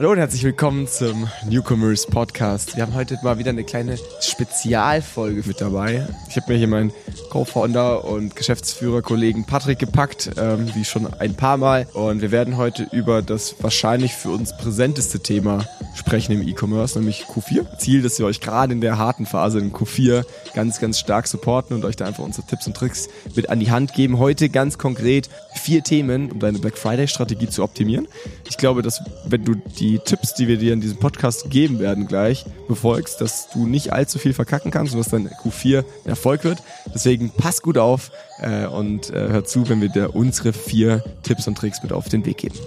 Hallo und herzlich willkommen zum Newcomers Podcast. Wir haben heute mal wieder eine kleine Spezialfolge mit dabei. Ich habe mir hier meinen Co-Founder und Geschäftsführer-Kollegen Patrick gepackt, ähm, wie schon ein paar Mal. Und wir werden heute über das wahrscheinlich für uns präsenteste Thema sprechen im E-Commerce, nämlich Q4. Ziel, dass wir euch gerade in der harten Phase in Q4 ganz, ganz stark supporten und euch da einfach unsere Tipps und Tricks mit an die Hand geben. Heute ganz konkret vier Themen, um deine Black Friday-Strategie zu optimieren. Ich glaube, dass wenn du die die Tipps, die wir dir in diesem Podcast geben werden gleich, befolgst, dass du nicht allzu viel verkacken kannst und dass dein Q4 ein Erfolg wird. Deswegen pass gut auf äh, und äh, hör zu, wenn wir dir unsere vier Tipps und Tricks mit auf den Weg geben.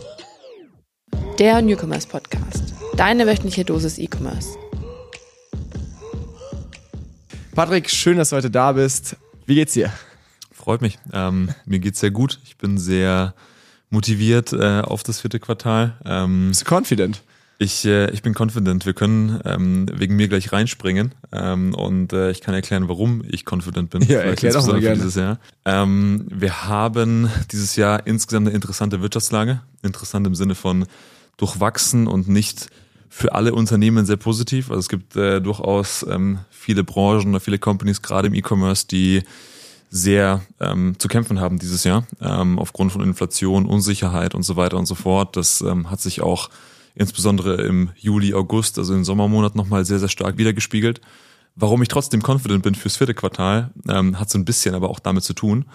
Der Newcomers Podcast. Deine wöchentliche Dosis E-Commerce. Patrick, schön, dass du heute da bist. Wie geht's dir? Freut mich. Ähm, mir geht's sehr gut. Ich bin sehr motiviert äh, auf das vierte Quartal. Ähm, Bist du confident? Ich, äh, ich bin confident. Wir können ähm, wegen mir gleich reinspringen ähm, und äh, ich kann erklären, warum ich confident bin. Ja, erklär doch mal gerne. Dieses Jahr. Ähm, wir haben dieses Jahr insgesamt eine interessante Wirtschaftslage. Interessant im Sinne von durchwachsen und nicht für alle Unternehmen sehr positiv. Also es gibt äh, durchaus ähm, viele Branchen oder viele Companies, gerade im E-Commerce, die sehr ähm, zu kämpfen haben dieses Jahr, ähm, aufgrund von Inflation, Unsicherheit und so weiter und so fort. Das ähm, hat sich auch insbesondere im Juli, August, also im Sommermonat nochmal sehr, sehr stark wiedergespiegelt. Warum ich trotzdem confident bin fürs vierte Quartal, ähm, hat so ein bisschen aber auch damit zu tun.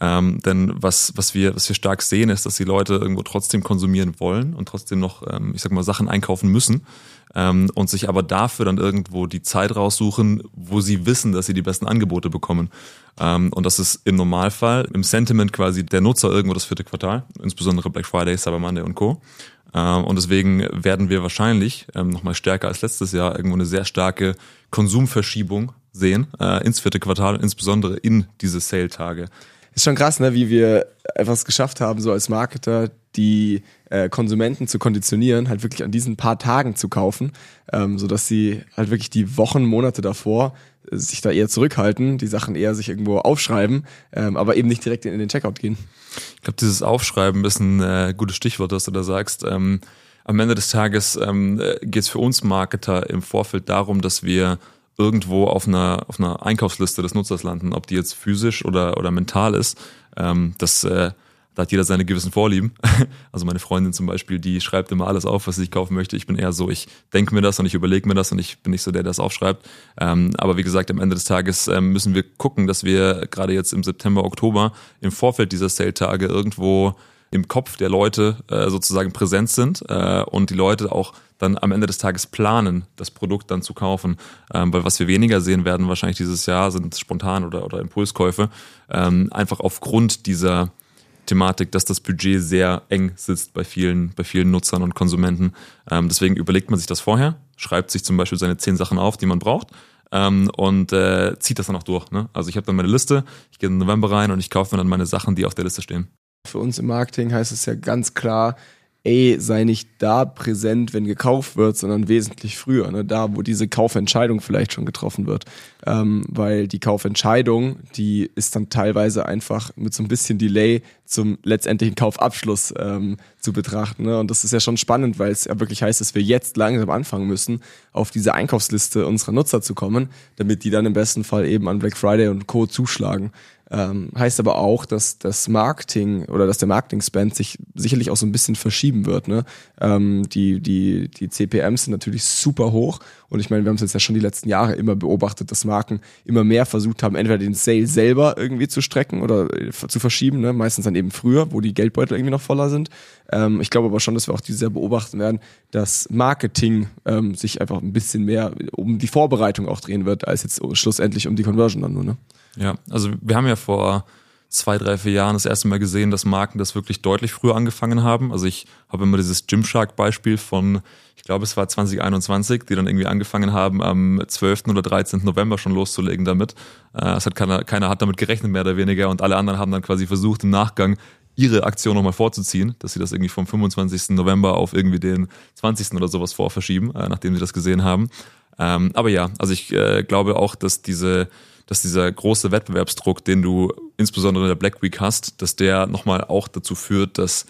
Ähm, denn was, was, wir, was wir stark sehen, ist, dass die Leute irgendwo trotzdem konsumieren wollen und trotzdem noch, ähm, ich sag mal, Sachen einkaufen müssen ähm, und sich aber dafür dann irgendwo die Zeit raussuchen, wo sie wissen, dass sie die besten Angebote bekommen. Ähm, und das ist im Normalfall im Sentiment quasi der Nutzer irgendwo das vierte Quartal, insbesondere Black Friday, Cyber Monday und Co. Ähm, und deswegen werden wir wahrscheinlich ähm, nochmal stärker als letztes Jahr irgendwo eine sehr starke Konsumverschiebung sehen äh, ins vierte Quartal, insbesondere in diese Sale-Tage. Ist schon krass, ne, wie wir etwas geschafft haben, so als Marketer, die äh, Konsumenten zu konditionieren, halt wirklich an diesen paar Tagen zu kaufen, ähm, so dass sie halt wirklich die Wochen, Monate davor äh, sich da eher zurückhalten, die Sachen eher sich irgendwo aufschreiben, ähm, aber eben nicht direkt in, in den Checkout gehen. Ich glaube, dieses Aufschreiben ist ein äh, gutes Stichwort, was du da sagst. Ähm, am Ende des Tages ähm, äh, geht es für uns Marketer im Vorfeld darum, dass wir irgendwo auf einer, auf einer Einkaufsliste des Nutzers landen, ob die jetzt physisch oder, oder mental ist. Ähm, das äh, da hat jeder seine gewissen Vorlieben. Also meine Freundin zum Beispiel, die schreibt immer alles auf, was ich kaufen möchte. Ich bin eher so, ich denke mir das und ich überlege mir das und ich bin nicht so der, der das aufschreibt. Ähm, aber wie gesagt, am Ende des Tages ähm, müssen wir gucken, dass wir gerade jetzt im September, Oktober im Vorfeld dieser Sale-Tage irgendwo im Kopf der Leute äh, sozusagen präsent sind äh, und die Leute auch dann am Ende des Tages planen, das Produkt dann zu kaufen. Ähm, weil was wir weniger sehen werden wahrscheinlich dieses Jahr sind spontan oder, oder Impulskäufe. Ähm, einfach aufgrund dieser Thematik, dass das Budget sehr eng sitzt bei vielen, bei vielen Nutzern und Konsumenten. Ähm, deswegen überlegt man sich das vorher, schreibt sich zum Beispiel seine zehn Sachen auf, die man braucht. Ähm, und äh, zieht das dann auch durch. Ne? Also ich habe dann meine Liste, ich gehe den November rein und ich kaufe mir dann meine Sachen, die auf der Liste stehen. Für uns im Marketing heißt es ja ganz klar, ey, sei nicht da präsent, wenn gekauft wird, sondern wesentlich früher, ne? da, wo diese Kaufentscheidung vielleicht schon getroffen wird. Ähm, weil die Kaufentscheidung, die ist dann teilweise einfach mit so ein bisschen Delay zum letztendlichen Kaufabschluss ähm, zu betrachten. Ne? Und das ist ja schon spannend, weil es ja wirklich heißt, dass wir jetzt langsam anfangen müssen, auf diese Einkaufsliste unserer Nutzer zu kommen, damit die dann im besten Fall eben an Black Friday und Co. zuschlagen. Ähm, heißt aber auch, dass das Marketing oder dass der Marketing-Spend sich sicherlich auch so ein bisschen verschieben wird. Ne? Ähm, die, die, die CPMs sind natürlich super hoch und ich meine, wir haben es jetzt ja schon die letzten Jahre immer beobachtet, dass Marken immer mehr versucht haben, entweder den Sale selber irgendwie zu strecken oder äh, zu verschieben, ne? meistens dann eben früher, wo die Geldbeutel irgendwie noch voller sind. Ähm, ich glaube aber schon, dass wir auch dieses Jahr beobachten werden, dass Marketing ähm, sich einfach ein bisschen mehr um die Vorbereitung auch drehen wird, als jetzt schlussendlich um die Conversion dann nur. Ne? Ja, also wir haben ja vor zwei, drei, vier Jahren das erste Mal gesehen, dass Marken das wirklich deutlich früher angefangen haben. Also ich habe immer dieses Gymshark-Beispiel von, ich glaube es war 2021, die dann irgendwie angefangen haben, am 12. oder 13. November schon loszulegen damit. Äh, es hat keiner, keiner hat damit gerechnet, mehr oder weniger, und alle anderen haben dann quasi versucht, im Nachgang ihre Aktion nochmal vorzuziehen, dass sie das irgendwie vom 25. November auf irgendwie den 20. oder sowas vorverschieben, äh, nachdem sie das gesehen haben. Ähm, aber ja, also ich äh, glaube auch, dass diese dass dieser große Wettbewerbsdruck, den du insbesondere in der Black Week hast, dass der nochmal auch dazu führt, dass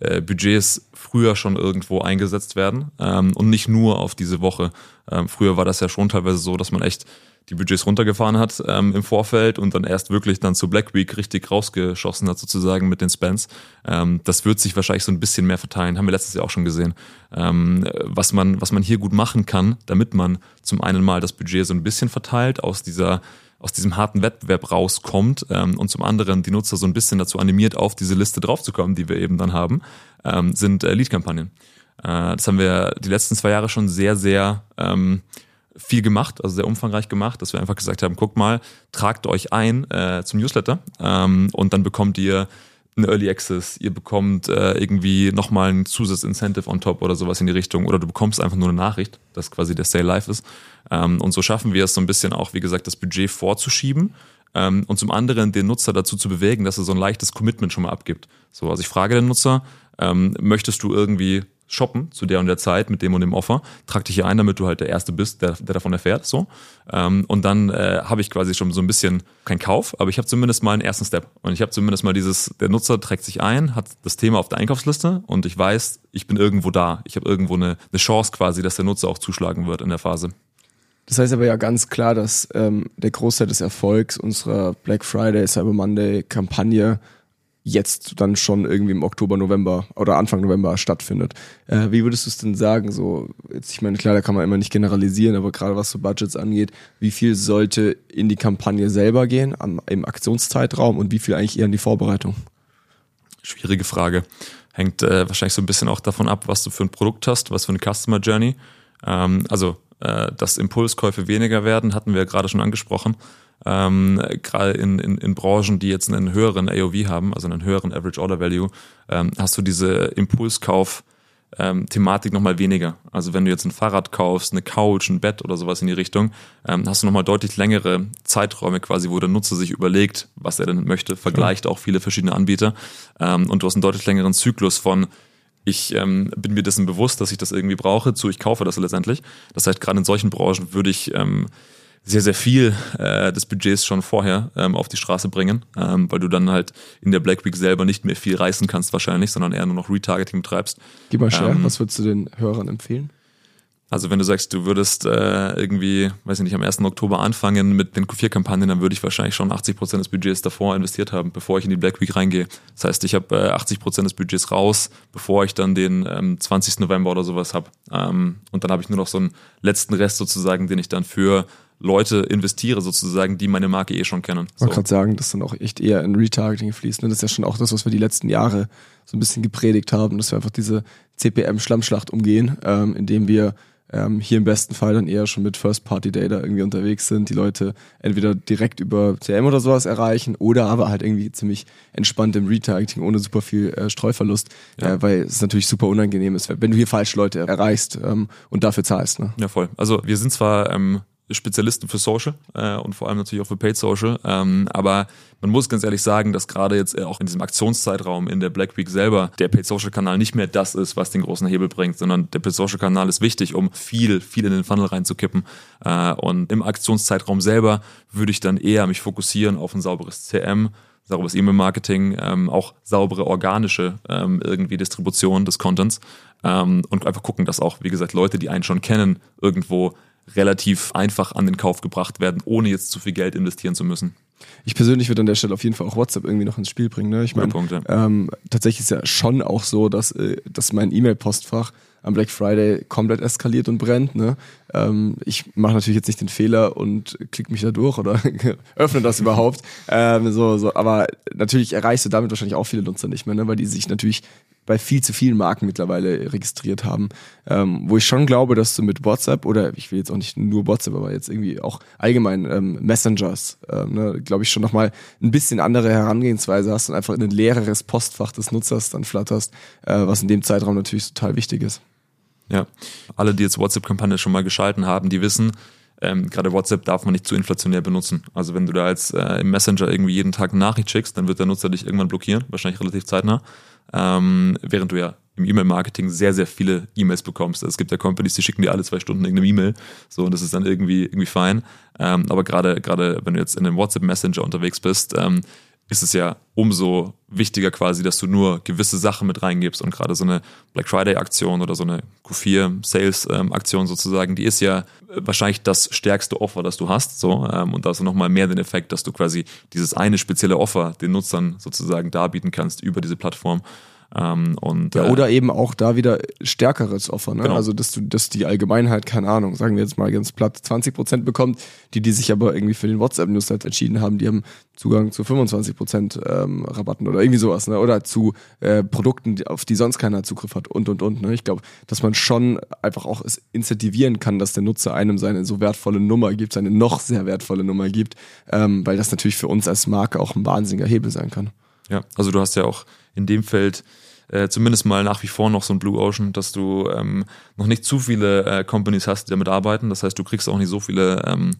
äh, Budgets früher schon irgendwo eingesetzt werden ähm, und nicht nur auf diese Woche. Ähm, früher war das ja schon teilweise so, dass man echt die Budgets runtergefahren hat ähm, im Vorfeld und dann erst wirklich dann zur Black Week richtig rausgeschossen hat sozusagen mit den Spends. Ähm, das wird sich wahrscheinlich so ein bisschen mehr verteilen, haben wir letztes Jahr auch schon gesehen. Ähm, was man was man hier gut machen kann, damit man zum einen mal das Budget so ein bisschen verteilt aus dieser aus diesem harten Wettbewerb rauskommt ähm, und zum anderen die Nutzer so ein bisschen dazu animiert, auf diese Liste draufzukommen, die wir eben dann haben, ähm, sind äh, Lead-Kampagnen. Äh, das haben wir die letzten zwei Jahre schon sehr, sehr ähm, viel gemacht, also sehr umfangreich gemacht, dass wir einfach gesagt haben, guckt mal, tragt euch ein äh, zum Newsletter ähm, und dann bekommt ihr ein Early Access, ihr bekommt äh, irgendwie nochmal ein Zusatzincentive on top oder sowas in die Richtung oder du bekommst einfach nur eine Nachricht, dass quasi der Sale live ist. Ähm, und so schaffen wir es so ein bisschen auch, wie gesagt, das Budget vorzuschieben ähm, und zum anderen den Nutzer dazu zu bewegen, dass er so ein leichtes Commitment schon mal abgibt. So, also ich frage den Nutzer, ähm, möchtest du irgendwie shoppen zu der und der Zeit mit dem und dem Offer, trag dich hier ein, damit du halt der Erste bist, der, der davon erfährt. So. Ähm, und dann äh, habe ich quasi schon so ein bisschen kein Kauf, aber ich habe zumindest mal einen ersten Step. Und ich habe zumindest mal dieses, der Nutzer trägt sich ein, hat das Thema auf der Einkaufsliste und ich weiß, ich bin irgendwo da. Ich habe irgendwo eine, eine Chance quasi, dass der Nutzer auch zuschlagen wird in der Phase. Das heißt aber ja ganz klar, dass ähm, der Großteil des Erfolgs unserer Black Friday, Cyber Monday Kampagne jetzt dann schon irgendwie im Oktober, November oder Anfang November stattfindet. Äh, wie würdest du es denn sagen? So, jetzt, ich meine, klar, da kann man immer nicht generalisieren, aber gerade was so Budgets angeht, wie viel sollte in die Kampagne selber gehen, am, im Aktionszeitraum und wie viel eigentlich eher in die Vorbereitung? Schwierige Frage. Hängt äh, wahrscheinlich so ein bisschen auch davon ab, was du für ein Produkt hast, was für eine Customer Journey. Ähm, also, äh, dass Impulskäufe weniger werden, hatten wir ja gerade schon angesprochen ähm, gerade in, in, in Branchen, die jetzt einen höheren AOV haben, also einen höheren Average Order Value, ähm, hast du diese Impulskauf ähm, Thematik nochmal weniger. Also wenn du jetzt ein Fahrrad kaufst, eine Couch, ein Bett oder sowas in die Richtung, ähm, hast du nochmal deutlich längere Zeiträume quasi, wo der Nutzer sich überlegt, was er denn möchte, vergleicht auch viele verschiedene Anbieter ähm, und du hast einen deutlich längeren Zyklus von ich ähm, bin mir dessen bewusst, dass ich das irgendwie brauche, zu ich kaufe das letztendlich. Das heißt, gerade in solchen Branchen würde ich ähm, sehr, sehr viel äh, des Budgets schon vorher ähm, auf die Straße bringen, ähm, weil du dann halt in der Black Week selber nicht mehr viel reißen kannst wahrscheinlich, sondern eher nur noch Retargeting treibst. Gib mal Share, ähm, was würdest du den Hörern empfehlen? Also wenn du sagst, du würdest äh, irgendwie, weiß ich nicht, am 1. Oktober anfangen mit den Q4-Kampagnen, dann würde ich wahrscheinlich schon 80 Prozent des Budgets davor investiert haben, bevor ich in die Black Week reingehe. Das heißt, ich habe äh, 80 Prozent des Budgets raus, bevor ich dann den ähm, 20. November oder sowas habe. Ähm, und dann habe ich nur noch so einen letzten Rest sozusagen, den ich dann für Leute investiere, sozusagen, die meine Marke eh schon kennen. Ich wollte gerade sagen, dass dann auch echt eher in Retargeting fließt. Ne? Das ist ja schon auch das, was wir die letzten Jahre so ein bisschen gepredigt haben, dass wir einfach diese CPM-Schlammschlacht umgehen, ähm, indem wir ähm, hier im besten Fall dann eher schon mit First-Party-Data irgendwie unterwegs sind, die Leute entweder direkt über CM oder sowas erreichen oder aber halt irgendwie ziemlich entspannt im Retargeting ohne super viel äh, Streuverlust, ja. äh, weil es natürlich super unangenehm ist, wenn du hier falsche Leute erreichst ähm, und dafür zahlst. Ne? Ja, voll. Also wir sind zwar ähm, Spezialisten für Social äh, und vor allem natürlich auch für Paid Social. Ähm, aber man muss ganz ehrlich sagen, dass gerade jetzt auch in diesem Aktionszeitraum in der Black Week selber der Paid Social Kanal nicht mehr das ist, was den großen Hebel bringt, sondern der Paid Social Kanal ist wichtig, um viel, viel in den Funnel reinzukippen. Äh, und im Aktionszeitraum selber würde ich dann eher mich fokussieren auf ein sauberes CM, sauberes E-Mail-Marketing, ähm, auch saubere organische ähm, irgendwie Distribution des Contents ähm, und einfach gucken, dass auch, wie gesagt, Leute, die einen schon kennen, irgendwo relativ einfach an den Kauf gebracht werden, ohne jetzt zu viel Geld investieren zu müssen. Ich persönlich würde an der Stelle auf jeden Fall auch WhatsApp irgendwie noch ins Spiel bringen. Ne? Ich meine, ja. ähm, tatsächlich ist ja schon auch so, dass, äh, dass mein E-Mail-Postfach am Black Friday komplett eskaliert und brennt. Ne? Ähm, ich mache natürlich jetzt nicht den Fehler und klicke mich da durch oder öffne das überhaupt. Ähm, so, so, aber natürlich erreichst du damit wahrscheinlich auch viele Nutzer nicht mehr, ne? weil die sich natürlich bei viel zu vielen Marken mittlerweile registriert haben. Ähm, wo ich schon glaube, dass du mit WhatsApp oder ich will jetzt auch nicht nur WhatsApp, aber jetzt irgendwie auch allgemein ähm, Messengers, ähm, ne, glaube ich schon nochmal ein bisschen andere Herangehensweise hast und einfach in ein leereres Postfach des Nutzers dann flatterst, äh, was in dem Zeitraum natürlich total wichtig ist. Ja, alle, die jetzt WhatsApp-Kampagne schon mal geschalten haben, die wissen, ähm, gerade WhatsApp darf man nicht zu inflationär benutzen. Also wenn du da als äh, im Messenger irgendwie jeden Tag eine Nachricht schickst, dann wird der Nutzer dich irgendwann blockieren, wahrscheinlich relativ zeitnah ähm, während du ja im E-Mail-Marketing sehr, sehr viele E-Mails bekommst. Also es gibt ja Companies, die schicken dir alle zwei Stunden irgendeine E-Mail, so und das ist dann irgendwie irgendwie fein. Ähm, aber gerade gerade wenn du jetzt in einem WhatsApp Messenger unterwegs bist, ähm, ist es ja umso wichtiger quasi, dass du nur gewisse Sachen mit reingibst und gerade so eine Black Friday Aktion oder so eine Q4 Sales ähm, Aktion sozusagen, die ist ja wahrscheinlich das stärkste Offer, das du hast, so ähm, und da hast du nochmal mehr den Effekt, dass du quasi dieses eine spezielle Offer den Nutzern sozusagen darbieten kannst über diese Plattform. Ähm, und, ja, äh, oder eben auch da wieder stärkeres Offer, ne? Genau. Also dass du, dass die Allgemeinheit, keine Ahnung, sagen wir jetzt mal ganz platt, 20% bekommt, die, die sich aber irgendwie für den WhatsApp-Newsletter entschieden haben, die haben Zugang zu 25% ähm, Rabatten oder irgendwie sowas, ne? Oder zu äh, Produkten, auf die sonst keiner Zugriff hat und und und. Ne? Ich glaube, dass man schon einfach auch es incentivieren kann, dass der Nutzer einem seine so wertvolle Nummer gibt, seine noch sehr wertvolle Nummer gibt, ähm, weil das natürlich für uns als Marke auch ein wahnsinniger Hebel sein kann. Ja, also du hast ja auch in dem Feld äh, zumindest mal nach wie vor noch so ein Blue Ocean, dass du ähm, noch nicht zu viele äh, Companies hast, die damit arbeiten. Das heißt, du kriegst auch nicht so viele ähm,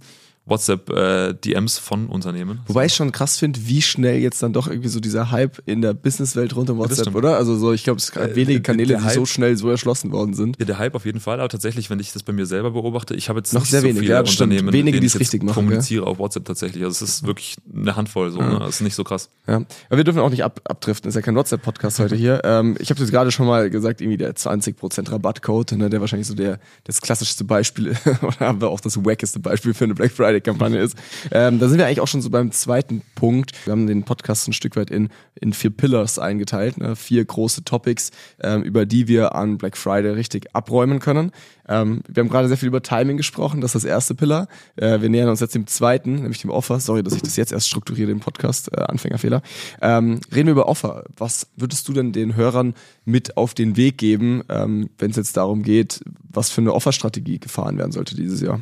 WhatsApp-DMs von Unternehmen. Wobei ich schon krass finde, wie schnell jetzt dann doch irgendwie so dieser Hype in der Businesswelt rund um WhatsApp, stimmt. oder? Also so, ich glaube, es gibt Äh, wenige Kanäle, die so Hype- schnell so erschlossen worden sind. Ja, der Hype auf jeden Fall, aber tatsächlich, wenn ich das bei mir selber beobachte, ich habe jetzt Noch nicht sehr so wenig, viele ja, stimmt. Unternehmen, Wenige, die ich es richtig machen, kommuniziere auf WhatsApp tatsächlich. Also es ist wirklich eine Handvoll so, ne? Das ist nicht so krass. Ja. Aber wir dürfen auch nicht ab, abdriften, ist ja kein WhatsApp-Podcast heute hier. Ähm, ich habe jetzt gerade schon mal gesagt, irgendwie der 20% Rabattcode, ne, der wahrscheinlich so der das klassischste Beispiel oder aber auch das wackeste Beispiel für eine Black Friday-Kampagne ist. Ähm, da sind wir eigentlich auch schon so beim zweiten Punkt. Wir haben den Podcast ein Stück weit in, in vier Pillars eingeteilt, ne? vier große Topics, ähm, über die wir an Black Friday richtig abräumen können. Ähm, wir haben gerade sehr viel über Timing gesprochen, das ist das erste Pillar. Äh, wir nähern uns jetzt dem zweiten, nämlich dem Offer. Sorry, dass ich das jetzt erst strukturiere im Podcast, äh, Anfängerfehler. Ähm, reden wir über Offer. Was würdest du denn den Hörern mit auf den Weg geben, ähm, wenn es jetzt darum geht, was für eine Offerstrategie gefahren werden sollte dieses Jahr?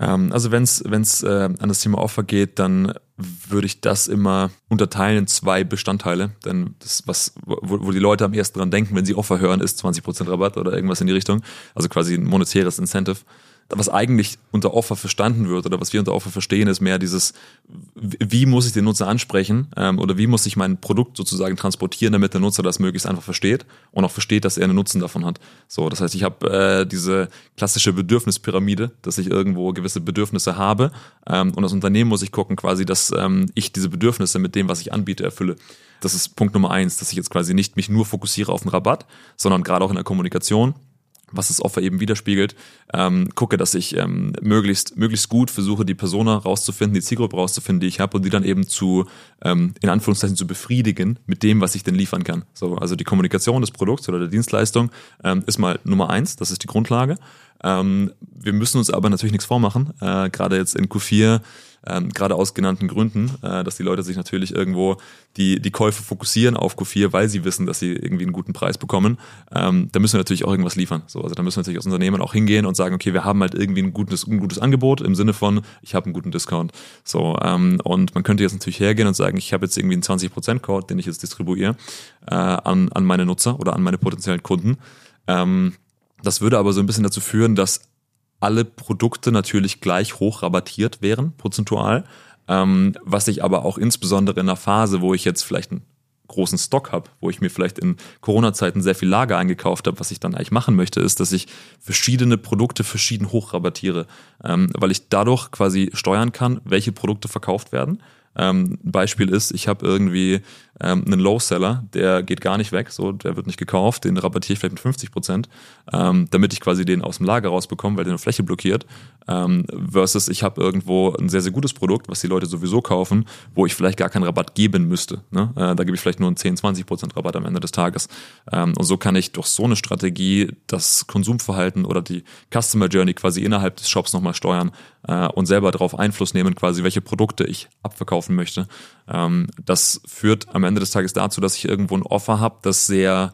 Ähm, also wenn es äh, an das Thema Offer geht, dann würde ich das immer unterteilen in zwei Bestandteile. Denn das, was, wo, wo die Leute am ersten dran denken, wenn sie Offer hören, ist 20% Rabatt oder irgendwas in die Richtung. Also quasi ein monetäres Incentive. Was eigentlich unter Offer verstanden wird oder was wir unter Offer verstehen, ist mehr dieses, wie muss ich den Nutzer ansprechen ähm, oder wie muss ich mein Produkt sozusagen transportieren, damit der Nutzer das möglichst einfach versteht und auch versteht, dass er einen Nutzen davon hat. So, das heißt, ich habe äh, diese klassische Bedürfnispyramide, dass ich irgendwo gewisse Bedürfnisse habe ähm, und als Unternehmen muss ich gucken quasi, dass ähm, ich diese Bedürfnisse mit dem, was ich anbiete, erfülle. Das ist Punkt Nummer eins, dass ich jetzt quasi nicht mich nur fokussiere auf den Rabatt, sondern gerade auch in der Kommunikation was das Offer eben widerspiegelt, ähm, gucke, dass ich ähm, möglichst, möglichst gut versuche, die Persona rauszufinden, die Zielgruppe rauszufinden, die ich habe und die dann eben zu, ähm, in Anführungszeichen, zu befriedigen mit dem, was ich denn liefern kann. So, also die Kommunikation des Produkts oder der Dienstleistung ähm, ist mal Nummer eins, das ist die Grundlage. Ähm, wir müssen uns aber natürlich nichts vormachen, äh, gerade jetzt in Q4, ähm, gerade aus genannten Gründen, äh, dass die Leute sich natürlich irgendwo die, die Käufe fokussieren auf Q4, weil sie wissen, dass sie irgendwie einen guten Preis bekommen. Ähm, da müssen wir natürlich auch irgendwas liefern. So, also da müssen wir natürlich als Unternehmen auch hingehen und sagen, okay, wir haben halt irgendwie ein gutes, ein gutes Angebot im Sinne von, ich habe einen guten Discount. So, ähm, und man könnte jetzt natürlich hergehen und sagen, ich habe jetzt irgendwie einen 20%-Code, den ich jetzt distribuiere äh, an, an meine Nutzer oder an meine potenziellen Kunden. Ähm, das würde aber so ein bisschen dazu führen, dass alle Produkte natürlich gleich hoch rabattiert wären, prozentual. Ähm, was ich aber auch insbesondere in einer Phase, wo ich jetzt vielleicht einen großen Stock habe, wo ich mir vielleicht in Corona-Zeiten sehr viel Lager eingekauft habe, was ich dann eigentlich machen möchte, ist, dass ich verschiedene Produkte verschieden hoch rabattiere, ähm, weil ich dadurch quasi steuern kann, welche Produkte verkauft werden. Ähm, Beispiel ist, ich habe irgendwie ähm, einen Low-Seller, der geht gar nicht weg, so, der wird nicht gekauft, den rabattiere ich vielleicht mit 50 Prozent, ähm, damit ich quasi den aus dem Lager rausbekomme, weil der eine Fläche blockiert, ähm, versus ich habe irgendwo ein sehr, sehr gutes Produkt, was die Leute sowieso kaufen, wo ich vielleicht gar keinen Rabatt geben müsste. Ne? Äh, da gebe ich vielleicht nur einen 10, 20 Prozent Rabatt am Ende des Tages. Ähm, und so kann ich durch so eine Strategie das Konsumverhalten oder die Customer Journey quasi innerhalb des Shops nochmal steuern äh, und selber darauf Einfluss nehmen, quasi welche Produkte ich abverkaufen möchte. Ähm, das führt am Ende des Tages dazu, dass ich irgendwo ein Offer habe, das sehr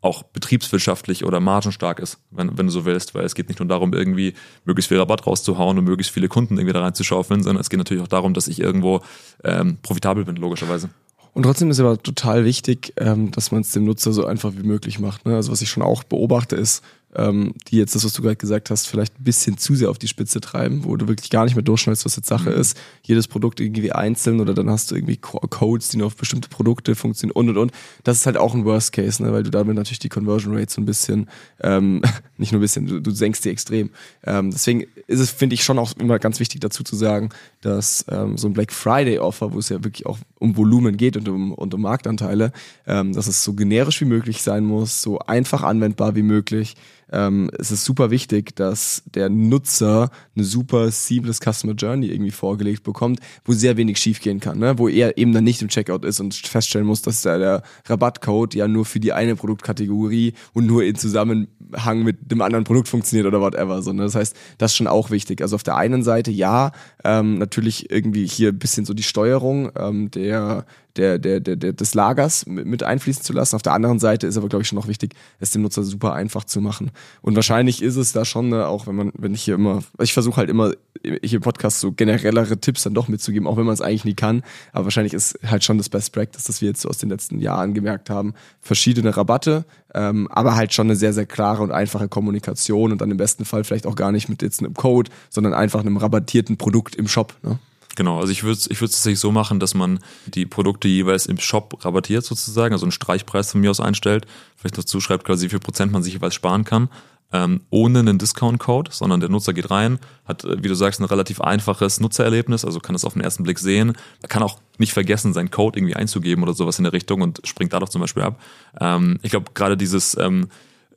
auch betriebswirtschaftlich oder margenstark ist, wenn, wenn du so willst, weil es geht nicht nur darum, irgendwie möglichst viel Rabatt rauszuhauen und möglichst viele Kunden irgendwie da reinzuschaufeln, sondern es geht natürlich auch darum, dass ich irgendwo ähm, profitabel bin, logischerweise. Und trotzdem ist aber total wichtig, ähm, dass man es dem Nutzer so einfach wie möglich macht. Ne? Also was ich schon auch beobachte ist, ähm, die jetzt das, was du gerade gesagt hast, vielleicht ein bisschen zu sehr auf die Spitze treiben, wo du wirklich gar nicht mehr durchschneidest, was jetzt Sache mhm. ist. Jedes Produkt irgendwie einzeln oder dann hast du irgendwie Codes, die nur auf bestimmte Produkte funktionieren und und und. Das ist halt auch ein Worst Case, ne? weil du damit natürlich die Conversion Rate so ein bisschen, ähm, nicht nur ein bisschen, du, du senkst die extrem. Ähm, deswegen ist es, finde ich, schon auch immer ganz wichtig dazu zu sagen, dass ähm, so ein Black Friday Offer, wo es ja wirklich auch um Volumen geht und um, und um Marktanteile, ähm, dass es so generisch wie möglich sein muss, so einfach anwendbar wie möglich ähm, es ist super wichtig, dass der Nutzer eine super seamless Customer Journey irgendwie vorgelegt bekommt, wo sehr wenig schiefgehen kann, ne? wo er eben dann nicht im Checkout ist und feststellen muss, dass der, der Rabattcode ja nur für die eine Produktkategorie und nur in Zusammenhang mit dem anderen Produkt funktioniert oder whatever. So, ne? Das heißt, das ist schon auch wichtig. Also auf der einen Seite ja, ähm, natürlich irgendwie hier ein bisschen so die Steuerung ähm, der der, der, der, der, des Lagers mit einfließen zu lassen. Auf der anderen Seite ist aber, glaube ich, schon noch wichtig, es dem Nutzer super einfach zu machen. Und wahrscheinlich ist es da schon, ne, auch wenn man, wenn ich hier immer, ich versuche halt immer, hier im Podcast so generellere Tipps dann doch mitzugeben, auch wenn man es eigentlich nie kann. Aber wahrscheinlich ist halt schon das Best Practice, das wir jetzt so aus den letzten Jahren gemerkt haben. Verschiedene Rabatte, ähm, aber halt schon eine sehr, sehr klare und einfache Kommunikation und dann im besten Fall vielleicht auch gar nicht mit jetzt einem Code, sondern einfach einem rabattierten Produkt im Shop. Ne? Genau, also ich würde es ich würd's tatsächlich so machen, dass man die Produkte jeweils im Shop rabattiert sozusagen, also einen Streichpreis von mir aus einstellt, vielleicht dazu schreibt quasi, wie viel Prozent man sich jeweils sparen kann, ähm, ohne einen Discount-Code, sondern der Nutzer geht rein, hat, äh, wie du sagst, ein relativ einfaches Nutzererlebnis, also kann es auf den ersten Blick sehen. Er kann auch nicht vergessen, seinen Code irgendwie einzugeben oder sowas in der Richtung und springt dadurch zum Beispiel ab. Ähm, ich glaube, gerade dieses ähm,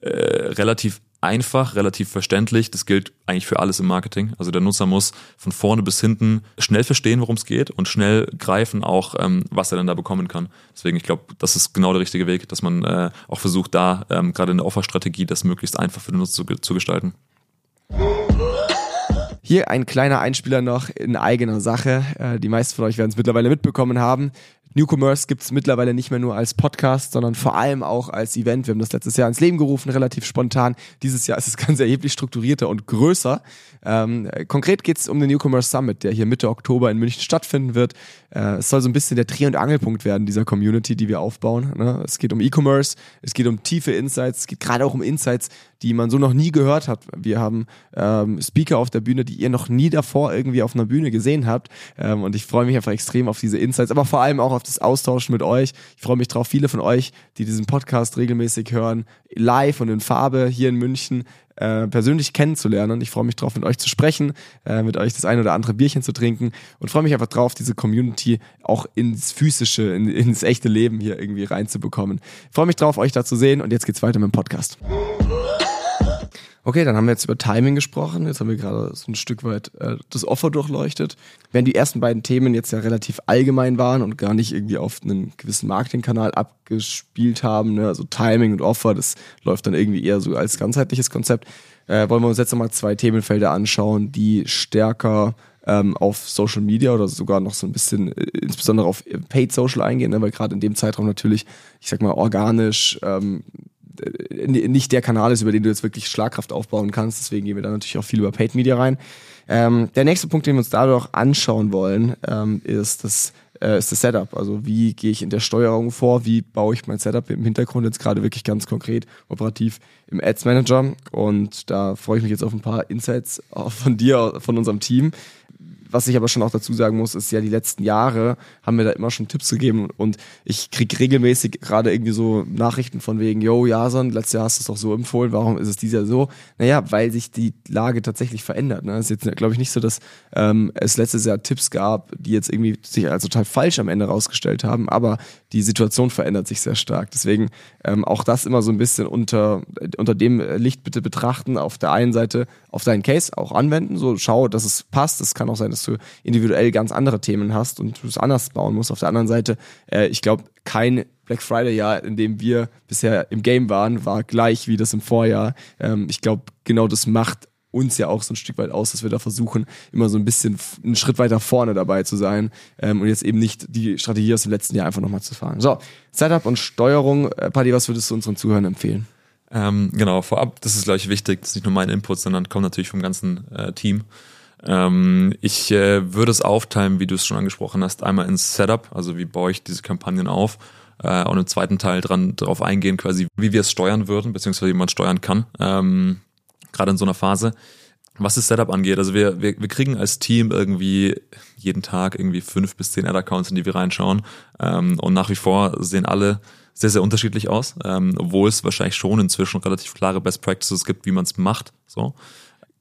äh, relativ einfach, relativ verständlich. Das gilt eigentlich für alles im Marketing. Also der Nutzer muss von vorne bis hinten schnell verstehen, worum es geht und schnell greifen auch, ähm, was er dann da bekommen kann. Deswegen, ich glaube, das ist genau der richtige Weg, dass man äh, auch versucht, da ähm, gerade in der Offerstrategie das möglichst einfach für den Nutzer zu, zu gestalten. Hier ein kleiner Einspieler noch in eigener Sache. Äh, die meisten von euch werden es mittlerweile mitbekommen haben. New Commerce gibt es mittlerweile nicht mehr nur als Podcast, sondern vor allem auch als Event. Wir haben das letztes Jahr ins Leben gerufen, relativ spontan. Dieses Jahr ist es ganz erheblich strukturierter und größer. Ähm, konkret geht es um den New Commerce Summit, der hier Mitte Oktober in München stattfinden wird. Äh, es soll so ein bisschen der Dreh- und Angelpunkt werden dieser Community, die wir aufbauen. Ne? Es geht um E-Commerce, es geht um tiefe Insights, es geht gerade auch um Insights, die man so noch nie gehört hat. Wir haben ähm, Speaker auf der Bühne, die ihr noch nie davor irgendwie auf einer Bühne gesehen habt. Ähm, und ich freue mich einfach extrem auf diese Insights, aber vor allem auch auf das Austauschen mit euch. Ich freue mich drauf, viele von euch, die diesen Podcast regelmäßig hören, live und in Farbe hier in München äh, persönlich kennenzulernen. Ich freue mich drauf, mit euch zu sprechen, äh, mit euch das ein oder andere Bierchen zu trinken und freue mich einfach drauf, diese Community auch ins physische, in, ins echte Leben hier irgendwie reinzubekommen. Ich freue mich drauf, euch da zu sehen und jetzt geht's weiter mit dem Podcast. Okay, dann haben wir jetzt über Timing gesprochen. Jetzt haben wir gerade so ein Stück weit äh, das Offer durchleuchtet. Während die ersten beiden Themen jetzt ja relativ allgemein waren und gar nicht irgendwie auf einen gewissen Marketingkanal abgespielt haben, ne? also Timing und Offer, das läuft dann irgendwie eher so als ganzheitliches Konzept, äh, wollen wir uns jetzt nochmal zwei Themenfelder anschauen, die stärker ähm, auf Social Media oder sogar noch so ein bisschen, äh, insbesondere auf Paid Social eingehen, ne? weil gerade in dem Zeitraum natürlich, ich sag mal, organisch ähm, äh, nicht der Kanal ist, über den du jetzt wirklich Schlagkraft aufbauen kannst. Deswegen gehen wir da natürlich auch viel über Paid Media rein. Ähm, der nächste Punkt, den wir uns dadurch anschauen wollen, ähm, ist das äh, ist das Setup. Also wie gehe ich in der Steuerung vor? Wie baue ich mein Setup im Hintergrund jetzt gerade wirklich ganz konkret operativ im Ads Manager? Und da freue ich mich jetzt auf ein paar Insights auch von dir, von unserem Team was ich aber schon auch dazu sagen muss, ist ja, die letzten Jahre haben wir da immer schon Tipps gegeben und ich krieg regelmäßig gerade irgendwie so Nachrichten von wegen, yo, Jason, letztes Jahr hast du es doch so empfohlen, warum ist es dieses Jahr so? Naja, weil sich die Lage tatsächlich verändert. Ne? Es ist jetzt, glaube ich, nicht so, dass ähm, es letztes Jahr Tipps gab, die jetzt irgendwie sich als total falsch am Ende rausgestellt haben, aber die Situation verändert sich sehr stark. Deswegen ähm, auch das immer so ein bisschen unter, unter dem Licht bitte betrachten. Auf der einen Seite auf deinen Case auch anwenden, so schau, dass es passt. Es kann auch sein, dass du individuell ganz andere Themen hast und du es anders bauen musst. Auf der anderen Seite, äh, ich glaube, kein Black Friday-Jahr, in dem wir bisher im Game waren, war gleich wie das im Vorjahr. Ähm, ich glaube, genau das macht uns ja auch so ein Stück weit aus, dass wir da versuchen, immer so ein bisschen einen Schritt weiter vorne dabei zu sein ähm, und jetzt eben nicht die Strategie aus dem letzten Jahr einfach nochmal zu fahren. So, Setup und Steuerung. Äh, Paddy, was würdest du unseren Zuhörern empfehlen? Ähm, genau, vorab, das ist glaube ich wichtig, das ist nicht nur mein Input, sondern kommt natürlich vom ganzen äh, Team. Ähm, ich äh, würde es aufteilen, wie du es schon angesprochen hast, einmal ins Setup, also wie baue ich diese Kampagnen auf äh, und im zweiten Teil dran darauf eingehen, quasi wie wir es steuern würden, beziehungsweise wie man steuern kann, ähm, gerade in so einer Phase. Was das Setup angeht, also wir, wir, wir kriegen als Team irgendwie jeden Tag irgendwie fünf bis zehn Ad-Accounts, in die wir reinschauen. Ähm, und nach wie vor sehen alle sehr, sehr unterschiedlich aus, ähm, obwohl es wahrscheinlich schon inzwischen relativ klare Best Practices gibt, wie man es macht. So.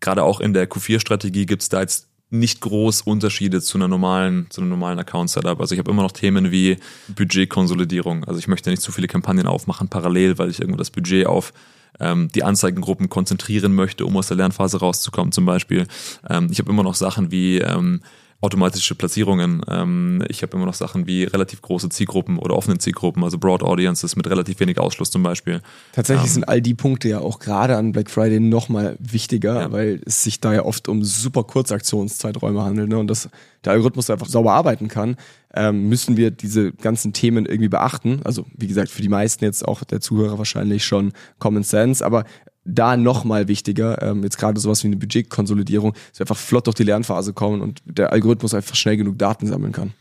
Gerade auch in der Q4-Strategie gibt es da jetzt nicht groß Unterschiede zu einer normalen, zu einem normalen Account-Setup. Also ich habe immer noch Themen wie Budgetkonsolidierung. Also ich möchte nicht zu viele Kampagnen aufmachen parallel, weil ich irgendwo das Budget auf ähm, die Anzeigengruppen konzentrieren möchte, um aus der Lernphase rauszukommen zum Beispiel. Ähm, ich habe immer noch Sachen wie ähm, automatische Platzierungen. Ähm, ich habe immer noch Sachen wie relativ große Zielgruppen oder offene Zielgruppen, also Broad Audiences mit relativ wenig Ausschluss zum Beispiel. Tatsächlich ähm, sind all die Punkte ja auch gerade an Black Friday nochmal wichtiger, ja. weil es sich da ja oft um super kurze Aktionszeiträume handelt ne? und dass der Algorithmus einfach sauber arbeiten kann, ähm, müssen wir diese ganzen Themen irgendwie beachten. Also wie gesagt, für die meisten jetzt auch der Zuhörer wahrscheinlich schon Common Sense, aber da nochmal wichtiger, ähm, jetzt gerade sowas wie eine Budgetkonsolidierung, dass wir einfach flott durch die Lernphase kommen und der Algorithmus einfach schnell genug Daten sammeln kann.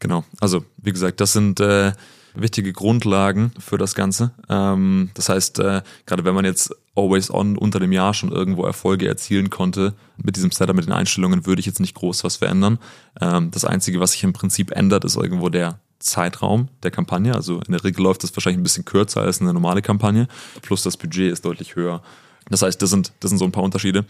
Genau, also wie gesagt, das sind äh, wichtige Grundlagen für das Ganze. Ähm, das heißt, äh, gerade wenn man jetzt Always On unter dem Jahr schon irgendwo Erfolge erzielen konnte, mit diesem Setup, mit den Einstellungen, würde ich jetzt nicht groß was verändern. Ähm, das Einzige, was sich im Prinzip ändert, ist irgendwo der Zeitraum der Kampagne. Also in der Regel läuft das wahrscheinlich ein bisschen kürzer als eine normale Kampagne. Plus das Budget ist deutlich höher. Das heißt, das sind, das sind so ein paar Unterschiede.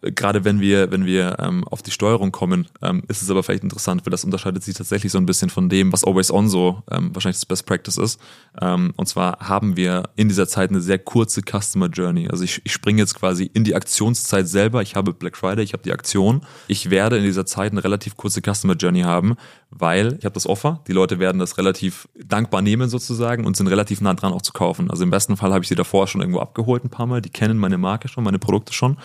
Gerade wenn wir, wenn wir ähm, auf die Steuerung kommen, ähm, ist es aber vielleicht interessant, weil das unterscheidet sich tatsächlich so ein bisschen von dem, was Always On so ähm, wahrscheinlich das Best Practice ist. Ähm, und zwar haben wir in dieser Zeit eine sehr kurze Customer Journey. Also ich, ich springe jetzt quasi in die Aktionszeit selber. Ich habe Black Friday, ich habe die Aktion. Ich werde in dieser Zeit eine relativ kurze Customer Journey haben, weil ich habe das Offer. Die Leute werden das relativ dankbar nehmen sozusagen und sind relativ nah dran auch zu kaufen. Also im besten Fall habe ich sie davor schon irgendwo abgeholt ein paar Mal. Die kennen meine Marke schon, meine Produkte schon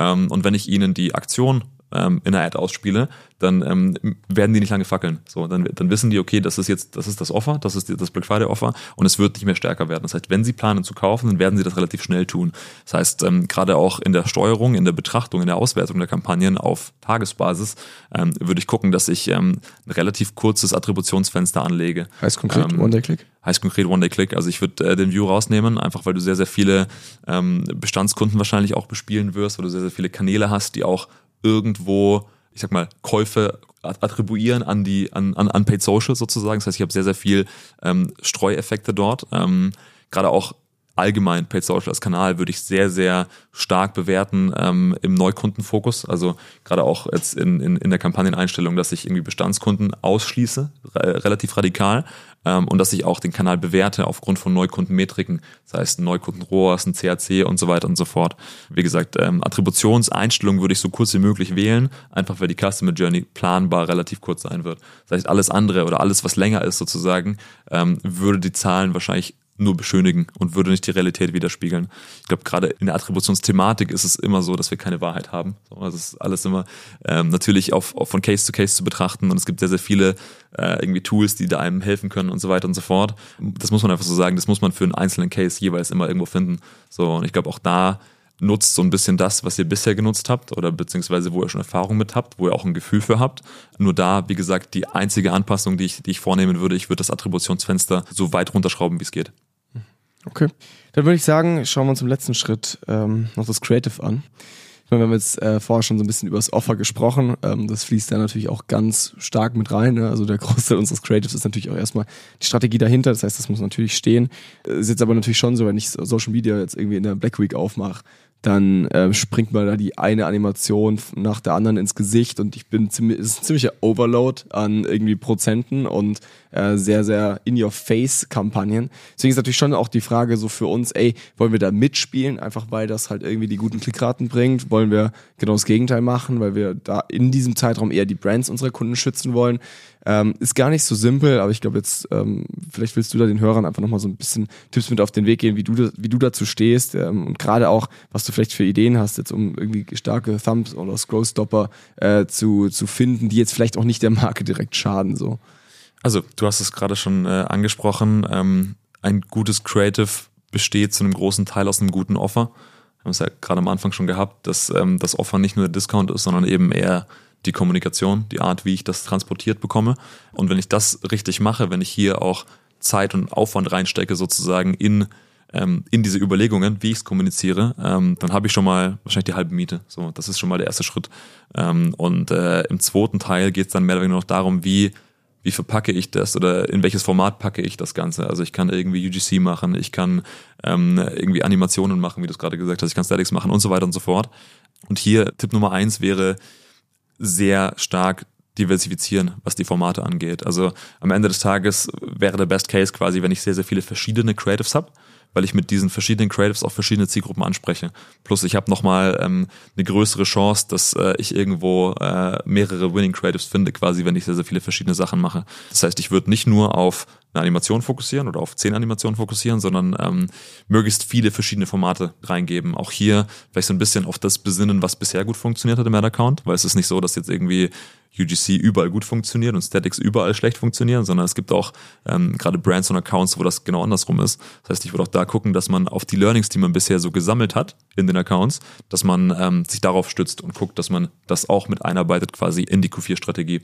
und wenn ich ihnen die Aktion ähm, in der Ad ausspiele, dann ähm, werden die nicht lange fackeln. So, dann, dann wissen die, okay, das ist jetzt, das ist das Offer, das ist das Black Friday Offer und es wird nicht mehr stärker werden. Das heißt, wenn sie planen zu kaufen, dann werden sie das relativ schnell tun. Das heißt, ähm, gerade auch in der Steuerung, in der Betrachtung, in der Auswertung der Kampagnen auf Tagesbasis ähm, würde ich gucken, dass ich ähm, ein relativ kurzes Attributionsfenster anlege. Heißt konkret ähm, One-Day-Click? Heißt konkret One-Day-Click. Also ich würde äh, den View rausnehmen, einfach weil du sehr, sehr viele ähm, Bestandskunden wahrscheinlich auch bespielen wirst, weil du sehr, sehr viele Kanäle hast, die auch irgendwo ich sag mal, Käufe attribuieren an die, an, an, an Paid Social sozusagen. Das heißt, ich habe sehr, sehr viel ähm, Streueffekte dort. Ähm, Gerade auch allgemein Paid Social als Kanal würde ich sehr, sehr stark bewerten ähm, im Neukundenfokus. Also gerade auch jetzt in, in, in der Kampagneneinstellung, dass ich irgendwie Bestandskunden ausschließe, re relativ radikal ähm, und dass ich auch den Kanal bewerte aufgrund von Neukundenmetriken, das heißt ein Neukundenrohrs, ein CAC und so weiter und so fort. Wie gesagt, ähm, Attributionseinstellungen würde ich so kurz wie möglich wählen, einfach weil die Customer Journey planbar relativ kurz sein wird. Das heißt, alles andere oder alles, was länger ist sozusagen, ähm, würde die Zahlen wahrscheinlich nur beschönigen und würde nicht die Realität widerspiegeln. Ich glaube, gerade in der Attributionsthematik ist es immer so, dass wir keine Wahrheit haben. Also es ist alles immer ähm, natürlich auf, auf von Case zu Case zu betrachten und es gibt sehr, sehr viele äh, irgendwie Tools, die da einem helfen können und so weiter und so fort. Das muss man einfach so sagen, das muss man für einen einzelnen Case jeweils immer irgendwo finden. So, und ich glaube auch da nutzt so ein bisschen das, was ihr bisher genutzt habt oder beziehungsweise wo ihr schon Erfahrung mit habt, wo ihr auch ein Gefühl für habt. Nur da, wie gesagt, die einzige Anpassung, die ich, die ich vornehmen würde, ich würde das Attributionsfenster so weit runterschrauben, wie es geht. Okay. Dann würde ich sagen, schauen wir uns im letzten Schritt ähm, noch das Creative an. Ich meine, wir haben jetzt äh, vorher schon so ein bisschen über das Offer gesprochen. Ähm, das fließt da natürlich auch ganz stark mit rein. Ne? Also der Großteil unseres Creatives ist natürlich auch erstmal die Strategie dahinter. Das heißt, das muss natürlich stehen. Ist jetzt aber natürlich schon so, wenn ich Social Media jetzt irgendwie in der Black Week aufmache, dann äh, springt mir da die eine Animation nach der anderen ins Gesicht und ich bin ziemlich, ist ein ziemlicher Overload an irgendwie Prozenten und äh, sehr, sehr in-your-face-Kampagnen. Deswegen ist natürlich schon auch die Frage so für uns, ey, wollen wir da mitspielen, einfach weil das halt irgendwie die guten Klickraten bringt? Wollen wir genau das Gegenteil machen, weil wir da in diesem Zeitraum eher die Brands unserer Kunden schützen wollen? Ähm, ist gar nicht so simpel, aber ich glaube jetzt, ähm, vielleicht willst du da den Hörern einfach nochmal so ein bisschen Tipps mit auf den Weg gehen, wie du, wie du dazu stehst ähm, und gerade auch, was du vielleicht für Ideen hast, jetzt um irgendwie starke Thumbs oder Scrollstopper äh, zu, zu finden, die jetzt vielleicht auch nicht der Marke direkt schaden. So. Also, du hast es gerade schon äh, angesprochen, ähm, ein gutes Creative besteht zu einem großen Teil aus einem guten Offer. Wir haben es ja gerade am Anfang schon gehabt, dass ähm, das Offer nicht nur der Discount ist, sondern eben eher die Kommunikation, die Art, wie ich das transportiert bekomme. Und wenn ich das richtig mache, wenn ich hier auch Zeit und Aufwand reinstecke, sozusagen in, ähm, in diese Überlegungen, wie ich es kommuniziere, ähm, dann habe ich schon mal wahrscheinlich die halbe Miete. So, das ist schon mal der erste Schritt. Ähm, und äh, im zweiten Teil geht es dann mehr oder weniger noch darum, wie wie verpacke ich das oder in welches Format packe ich das Ganze? Also ich kann irgendwie UGC machen, ich kann ähm, irgendwie Animationen machen, wie du es gerade gesagt hast, ich kann Statics machen und so weiter und so fort. Und hier Tipp Nummer eins wäre sehr stark diversifizieren, was die Formate angeht. Also am Ende des Tages wäre der Best Case quasi, wenn ich sehr, sehr viele verschiedene Creatives habe weil ich mit diesen verschiedenen Creatives auch verschiedene Zielgruppen anspreche. Plus ich habe nochmal ähm, eine größere Chance, dass äh, ich irgendwo äh, mehrere Winning Creatives finde, quasi, wenn ich sehr, sehr viele verschiedene Sachen mache. Das heißt, ich würde nicht nur auf eine Animation fokussieren oder auf zehn Animationen fokussieren, sondern ähm, möglichst viele verschiedene Formate reingeben. Auch hier vielleicht so ein bisschen auf das besinnen, was bisher gut funktioniert hat im Ad-Account, weil es ist nicht so, dass jetzt irgendwie UGC überall gut funktioniert und Statics überall schlecht funktionieren, sondern es gibt auch ähm, gerade Brands und Accounts, wo das genau andersrum ist. Das heißt, ich würde auch da gucken, dass man auf die Learnings, die man bisher so gesammelt hat in den Accounts, dass man ähm, sich darauf stützt und guckt, dass man das auch mit einarbeitet quasi in die Q4-Strategie.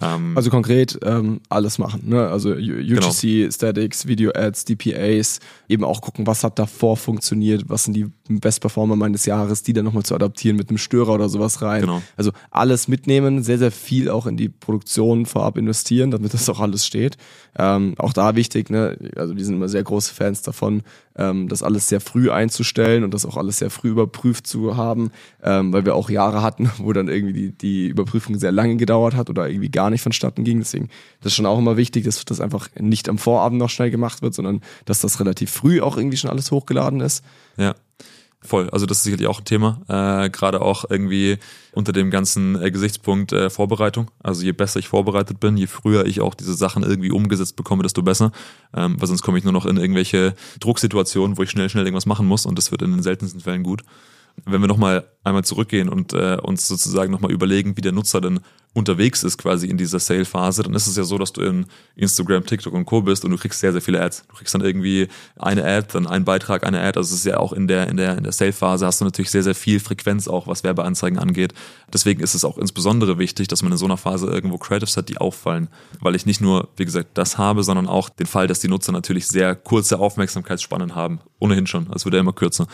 Ähm, also konkret ähm, alles machen, ne? Also UGC, genau. Statics, Video Ads, DPAs, eben auch gucken, was hat davor funktioniert, was sind die Best Performer meines Jahres, die dann nochmal zu adaptieren mit einem Störer oder sowas rein. Genau. Also alles mitnehmen, sehr, sehr viel auch in die Produktion vorab investieren, damit das auch alles steht. Ähm, auch da wichtig, ne? Also wir sind immer sehr große Fans davon, ähm, das alles sehr früh einzustellen und das auch alles sehr früh überprüft zu haben, ähm, weil wir auch Jahre hatten, wo dann irgendwie die, die Überprüfung sehr lange gedauert hat oder irgendwie gar nicht vonstatten ging. Deswegen das ist schon auch immer wichtig, dass das einfach nicht am Vorabend noch schnell gemacht wird, sondern dass das relativ früh auch irgendwie schon alles hochgeladen ist. Ja. Voll, also das ist sicherlich auch ein Thema, äh, gerade auch irgendwie unter dem ganzen äh, Gesichtspunkt äh, Vorbereitung. Also je besser ich vorbereitet bin, je früher ich auch diese Sachen irgendwie umgesetzt bekomme, desto besser, ähm, weil sonst komme ich nur noch in irgendwelche Drucksituationen, wo ich schnell, schnell irgendwas machen muss und das wird in den seltensten Fällen gut. Wenn wir nochmal einmal zurückgehen und äh, uns sozusagen nochmal überlegen, wie der Nutzer denn unterwegs ist quasi in dieser Sale-Phase, dann ist es ja so, dass du in Instagram, TikTok und Co. bist und du kriegst sehr, sehr viele Ads. Du kriegst dann irgendwie eine Ad, dann einen Beitrag, eine Ad. Also es ist ja auch in der, in der, in der Sale-Phase hast du natürlich sehr, sehr viel Frequenz auch, was Werbeanzeigen angeht. Deswegen ist es auch insbesondere wichtig, dass man in so einer Phase irgendwo Creatives hat, die auffallen. Weil ich nicht nur, wie gesagt, das habe, sondern auch den Fall, dass die Nutzer natürlich sehr kurze Aufmerksamkeitsspannen haben. Ohnehin schon. Es wird ja immer kürzer.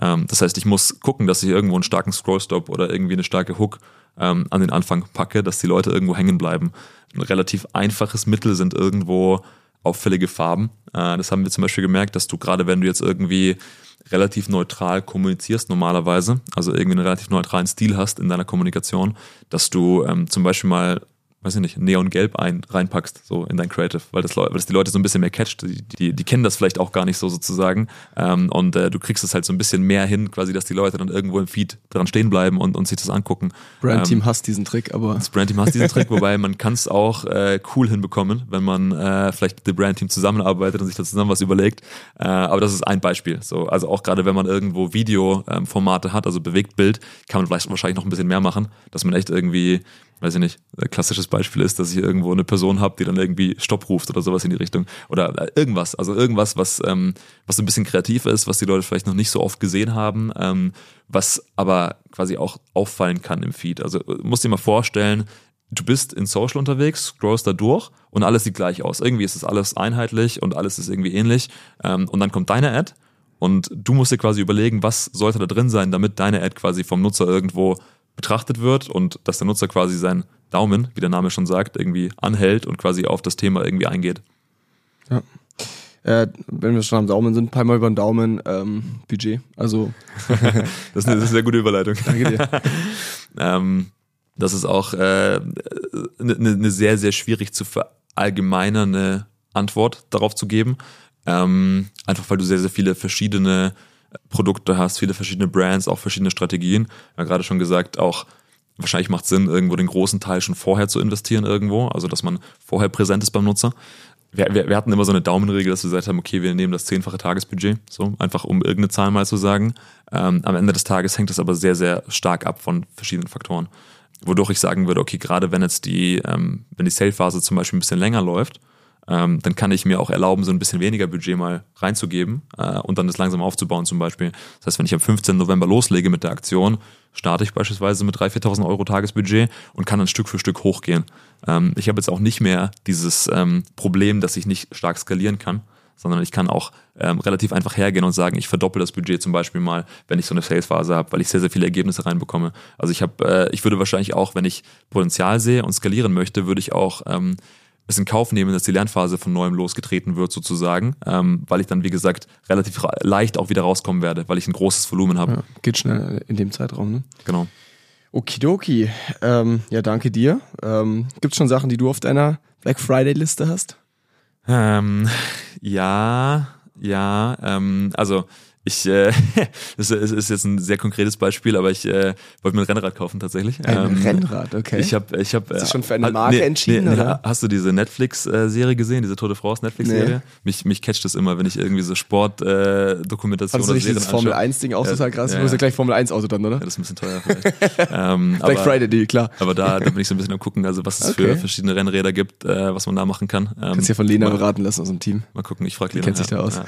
Ähm, das heißt, ich muss gucken, dass ich irgendwo einen starken Scrollstop oder irgendwie eine starke Hook ähm, an den Anfang packe, dass die Leute irgendwo hängen bleiben. Ein relativ einfaches Mittel sind irgendwo auffällige Farben. Äh, das haben wir zum Beispiel gemerkt, dass du gerade wenn du jetzt irgendwie relativ neutral kommunizierst normalerweise, also irgendwie einen relativ neutralen Stil hast in deiner Kommunikation, dass du ähm, zum Beispiel mal weiß ich nicht, Neongelb ein, reinpackst, so in dein Creative, weil das, weil das die Leute so ein bisschen mehr catcht. Die, die, die kennen das vielleicht auch gar nicht so sozusagen. Ähm, und äh, du kriegst es halt so ein bisschen mehr hin, quasi, dass die Leute dann irgendwo im Feed dran stehen bleiben und, und sich das angucken. Brandteam ähm, hasst diesen Trick, aber. Das Brandteam hasst diesen Trick, wobei man kann es auch äh, cool hinbekommen, wenn man äh, vielleicht mit dem Brandteam zusammenarbeitet und sich da zusammen was überlegt. Äh, aber das ist ein Beispiel. So, also auch gerade wenn man irgendwo Videoformate ähm, hat, also Bewegtbild, kann man vielleicht wahrscheinlich noch ein bisschen mehr machen, dass man echt irgendwie weiß ich nicht, klassisches Beispiel ist, dass ich irgendwo eine Person habe, die dann irgendwie Stopp ruft oder sowas in die Richtung. Oder äh, irgendwas, also irgendwas, was, ähm, was ein bisschen kreativ ist, was die Leute vielleicht noch nicht so oft gesehen haben, ähm, was aber quasi auch auffallen kann im Feed. Also äh, musst dir mal vorstellen, du bist in Social unterwegs, scrollst da durch und alles sieht gleich aus. Irgendwie ist es alles einheitlich und alles ist irgendwie ähnlich. Ähm, und dann kommt deine Ad und du musst dir quasi überlegen, was sollte da drin sein, damit deine Ad quasi vom Nutzer irgendwo betrachtet wird und dass der Nutzer quasi seinen Daumen, wie der Name schon sagt, irgendwie anhält und quasi auf das Thema irgendwie eingeht. Ja. Äh, wenn wir schon am Daumen sind, paar Mal über den Daumen ähm, Budget. Also das, ist eine, das ist eine sehr gute Überleitung. Danke dir. ähm, das ist auch eine äh, ne, ne sehr, sehr schwierig zu verallgemeinernde Antwort darauf zu geben. Ähm, einfach weil du sehr, sehr viele verschiedene Produkte hast, viele verschiedene Brands, auch verschiedene Strategien. Ja, gerade schon gesagt, auch wahrscheinlich macht es Sinn, irgendwo den großen Teil schon vorher zu investieren irgendwo, also dass man vorher präsent ist beim Nutzer. Wir, wir, wir hatten immer so eine Daumenregel, dass wir gesagt haben, okay, wir nehmen das zehnfache Tagesbudget, so einfach um irgendeine Zahl mal zu sagen. Ähm, am Ende des Tages hängt das aber sehr, sehr stark ab von verschiedenen Faktoren. Wodurch ich sagen würde, okay, gerade wenn jetzt die, ähm, wenn die Sale-Phase zum Beispiel ein bisschen länger läuft, ähm, dann kann ich mir auch erlauben, so ein bisschen weniger Budget mal reinzugeben äh, und dann das langsam aufzubauen zum Beispiel. Das heißt, wenn ich am 15. November loslege mit der Aktion, starte ich beispielsweise mit 3.000, 4.000 Euro Tagesbudget und kann dann Stück für Stück hochgehen. Ähm, ich habe jetzt auch nicht mehr dieses ähm, Problem, dass ich nicht stark skalieren kann, sondern ich kann auch ähm, relativ einfach hergehen und sagen, ich verdoppel das Budget zum Beispiel mal, wenn ich so eine Salesphase habe, weil ich sehr, sehr viele Ergebnisse reinbekomme. Also ich habe, äh, ich würde wahrscheinlich auch, wenn ich Potenzial sehe und skalieren möchte, würde ich auch ähm, es in Kauf nehmen, dass die Lernphase von neuem losgetreten wird sozusagen, ähm, weil ich dann, wie gesagt, relativ leicht auch wieder rauskommen werde, weil ich ein großes Volumen habe. Ja, geht schnell in dem Zeitraum, ne? Genau. Okidoki. Ähm, ja, danke dir. Ähm, Gibt es schon Sachen, die du auf deiner Black Friday-Liste hast? Ähm, ja, ja. Ähm, also ich, äh, das ist jetzt ein sehr konkretes Beispiel, aber ich äh, wollte mir ein Rennrad kaufen tatsächlich. Ein ähm, Rennrad, okay. Ich habe, ich habe. Hast du schon für eine Marke nee, entschieden? Nee, oder? Hast du diese Netflix-Serie gesehen, diese Tour de France Netflix-Serie? Nee. Mich, mich catcht das immer, wenn ich irgendwie so Sport-Dokumentation äh, oder Serien dieses Formel 1-Ding auch ja, total krass? Ja, du musst ja gleich Formel 1-Auto dann, oder? Ja, das ist ein bisschen teuer vielleicht. ähm, Black Friday Deal, klar. Aber da, da bin ich so ein bisschen am gucken, also was es okay. für verschiedene Rennräder gibt, äh, was man da machen kann. Ähm, Kannst ja von Lena beraten lassen aus dem Team. Mal gucken, ich frage Lena. Die kennt sich da aus.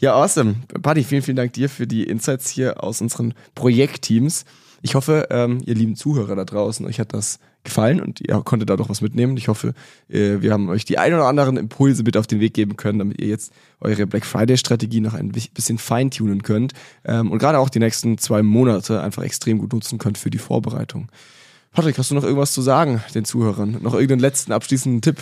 Ja, awesome. Buddy, vielen, vielen Dank dir für die Insights hier aus unseren Projektteams. Ich hoffe, ähm, ihr lieben Zuhörer da draußen, euch hat das gefallen und ihr konntet da doch was mitnehmen. Ich hoffe, äh, wir haben euch die ein oder anderen Impulse mit auf den Weg geben können, damit ihr jetzt eure Black Friday-Strategie noch ein bisschen feintunen könnt ähm, und gerade auch die nächsten zwei Monate einfach extrem gut nutzen könnt für die Vorbereitung. Patrick, hast du noch irgendwas zu sagen den Zuhörern? Noch irgendeinen letzten abschließenden Tipp?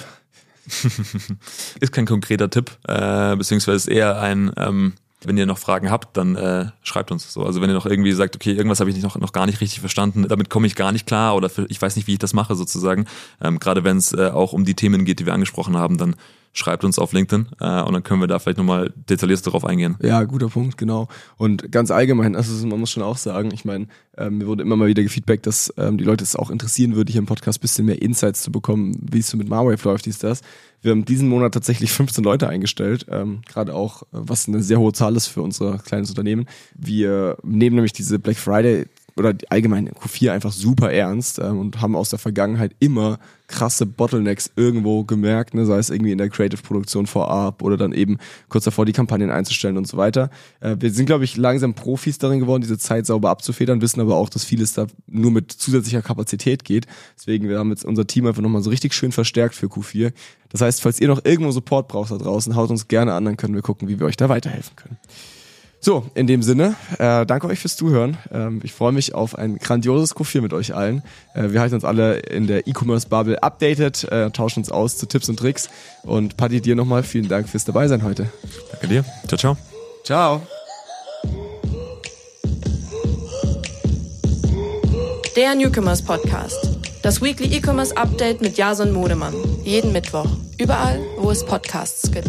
ist kein konkreter Tipp, äh, beziehungsweise eher ein ähm, wenn ihr noch Fragen habt, dann äh, schreibt uns so. Also wenn ihr noch irgendwie sagt, okay, irgendwas habe ich noch, noch gar nicht richtig verstanden, damit komme ich gar nicht klar oder ich weiß nicht, wie ich das mache sozusagen. Ähm, Gerade wenn es äh, auch um die Themen geht, die wir angesprochen haben, dann schreibt uns auf LinkedIn äh, und dann können wir da vielleicht nochmal detailliert darauf eingehen. Ja, guter Punkt, genau. Und ganz allgemein, also man muss schon auch sagen, ich meine, ähm, mir wurde immer mal wieder gefeedback, dass ähm, die Leute es auch interessieren würde, hier im Podcast bisschen mehr Insights zu bekommen, wie es so mit Marwave läuft, dies, das. Wir haben diesen Monat tatsächlich 15 Leute eingestellt, ähm, gerade auch, was eine sehr hohe Zahl ist für unser kleines Unternehmen. Wir nehmen nämlich diese Black Friday oder allgemein Q4 einfach super ernst ähm, und haben aus der Vergangenheit immer krasse Bottlenecks irgendwo gemerkt, ne, sei es irgendwie in der Creative-Produktion vorab oder dann eben kurz davor die Kampagnen einzustellen und so weiter. Äh, wir sind, glaube ich, langsam Profis darin geworden, diese Zeit sauber abzufedern, wissen aber auch, dass vieles da nur mit zusätzlicher Kapazität geht. Deswegen, wir haben jetzt unser Team einfach nochmal so richtig schön verstärkt für Q4. Das heißt, falls ihr noch irgendwo Support braucht da draußen, haut uns gerne an, dann können wir gucken, wie wir euch da weiterhelfen können. So, in dem Sinne, äh, danke euch fürs Zuhören. Ähm, ich freue mich auf ein grandioses Q4 mit euch allen. Äh, wir halten uns alle in der E-Commerce-Bubble updated, äh, tauschen uns aus zu Tipps und Tricks. Und Paddy, dir nochmal vielen Dank fürs dabei sein heute. Danke dir. Ciao, ciao. Ciao. Der Newcomers Podcast. Das Weekly E-Commerce Update mit Jason Modemann. Jeden Mittwoch. Überall, wo es Podcasts gibt.